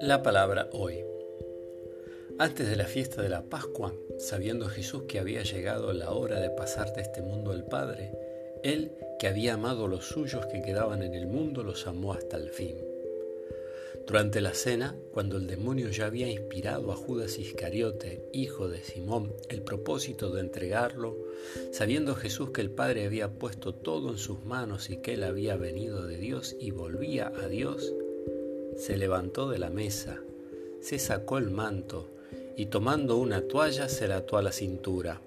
La palabra hoy. Antes de la fiesta de la Pascua, sabiendo Jesús que había llegado la hora de pasar de este mundo al Padre, Él, que había amado los suyos que quedaban en el mundo, los amó hasta el fin. Durante la cena, cuando el demonio ya había inspirado a Judas Iscariote, hijo de Simón, el propósito de entregarlo, sabiendo Jesús que el Padre había puesto todo en sus manos y que él había venido de Dios y volvía a Dios, se levantó de la mesa, se sacó el manto y tomando una toalla se la ató a la cintura.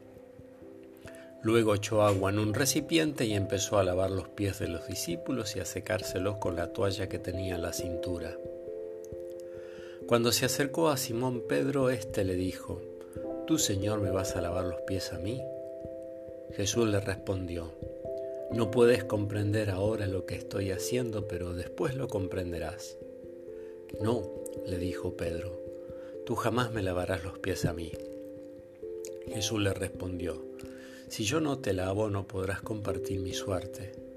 Luego echó agua en un recipiente y empezó a lavar los pies de los discípulos y a secárselos con la toalla que tenía en la cintura. Cuando se acercó a Simón Pedro, éste le dijo, ¿Tú, Señor, me vas a lavar los pies a mí? Jesús le respondió, No puedes comprender ahora lo que estoy haciendo, pero después lo comprenderás. No, le dijo Pedro, tú jamás me lavarás los pies a mí. Jesús le respondió, Si yo no te lavo, no podrás compartir mi suerte.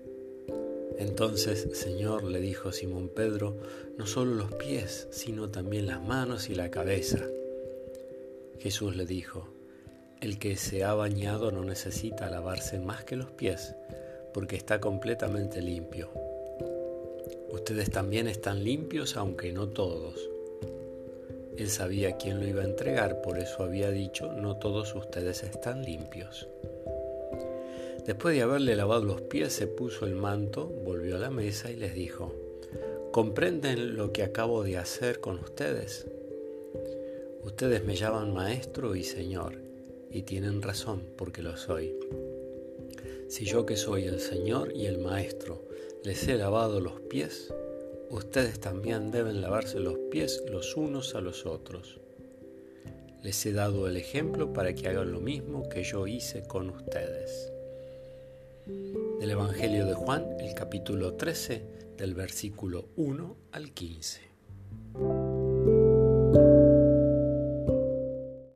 Entonces, Señor, le dijo Simón Pedro, no solo los pies, sino también las manos y la cabeza. Jesús le dijo, el que se ha bañado no necesita lavarse más que los pies, porque está completamente limpio. Ustedes también están limpios, aunque no todos. Él sabía quién lo iba a entregar, por eso había dicho, no todos ustedes están limpios. Después de haberle lavado los pies, se puso el manto, volvió a la mesa y les dijo, ¿comprenden lo que acabo de hacer con ustedes? Ustedes me llaman maestro y señor, y tienen razón porque lo soy. Si yo que soy el señor y el maestro les he lavado los pies, ustedes también deben lavarse los pies los unos a los otros. Les he dado el ejemplo para que hagan lo mismo que yo hice con ustedes del Evangelio de Juan, el capítulo 13, del versículo 1 al 15.